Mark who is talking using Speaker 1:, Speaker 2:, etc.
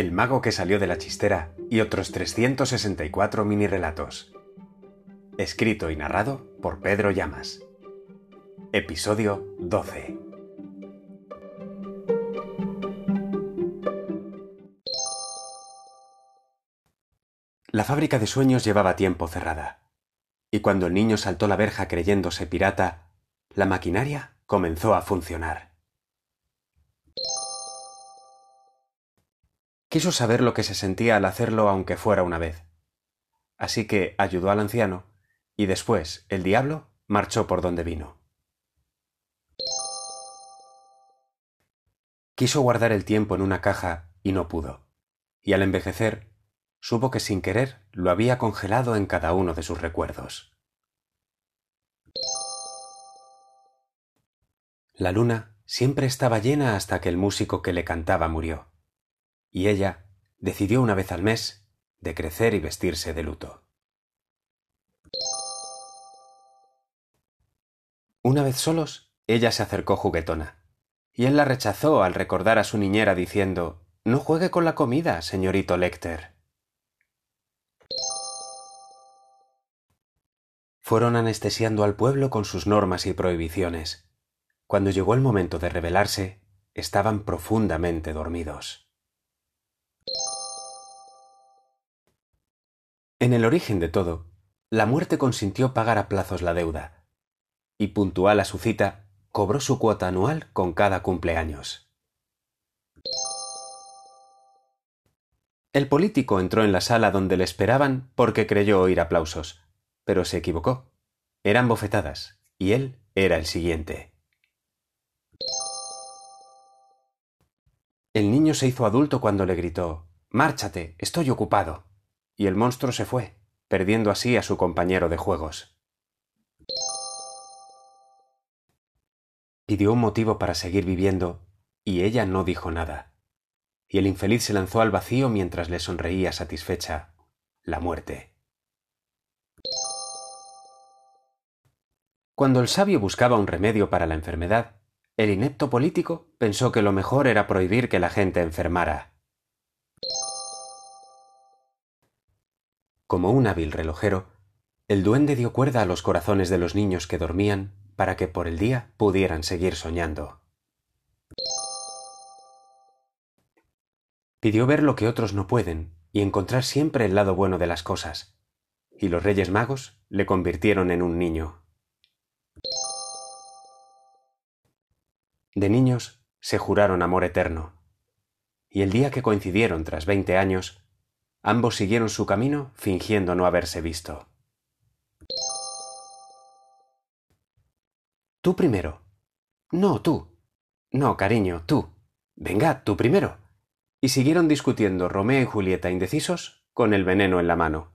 Speaker 1: El mago que salió de la chistera y otros 364 mini relatos. Escrito y narrado por Pedro Llamas. Episodio 12. La fábrica de sueños llevaba tiempo cerrada, y cuando el niño saltó la verja creyéndose pirata, la maquinaria comenzó a funcionar. Quiso saber lo que se sentía al hacerlo aunque fuera una vez. Así que ayudó al anciano, y después el diablo marchó por donde vino. Quiso guardar el tiempo en una caja y no pudo, y al envejecer supo que sin querer lo había congelado en cada uno de sus recuerdos. La luna siempre estaba llena hasta que el músico que le cantaba murió y ella decidió una vez al mes de crecer y vestirse de luto. Una vez solos, ella se acercó juguetona, y él la rechazó al recordar a su niñera diciendo No juegue con la comida, señorito Lecter. Fueron anestesiando al pueblo con sus normas y prohibiciones. Cuando llegó el momento de rebelarse, estaban profundamente dormidos. En el origen de todo, la muerte consintió pagar a plazos la deuda, y puntual a su cita, cobró su cuota anual con cada cumpleaños. El político entró en la sala donde le esperaban porque creyó oír aplausos, pero se equivocó. Eran bofetadas, y él era el siguiente. El niño se hizo adulto cuando le gritó Márchate, estoy ocupado y el monstruo se fue, perdiendo así a su compañero de juegos. Pidió un motivo para seguir viviendo, y ella no dijo nada. Y el infeliz se lanzó al vacío mientras le sonreía satisfecha la muerte. Cuando el sabio buscaba un remedio para la enfermedad, el inepto político pensó que lo mejor era prohibir que la gente enfermara. Como un hábil relojero, el duende dio cuerda a los corazones de los niños que dormían para que por el día pudieran seguir soñando. Pidió ver lo que otros no pueden y encontrar siempre el lado bueno de las cosas, y los Reyes Magos le convirtieron en un niño. De niños se juraron amor eterno, y el día que coincidieron tras veinte años, Ambos siguieron su camino fingiendo no haberse visto. Tú primero. No, tú. No, cariño, tú. Venga, tú primero. Y siguieron discutiendo Romeo y Julieta indecisos con el veneno en la mano.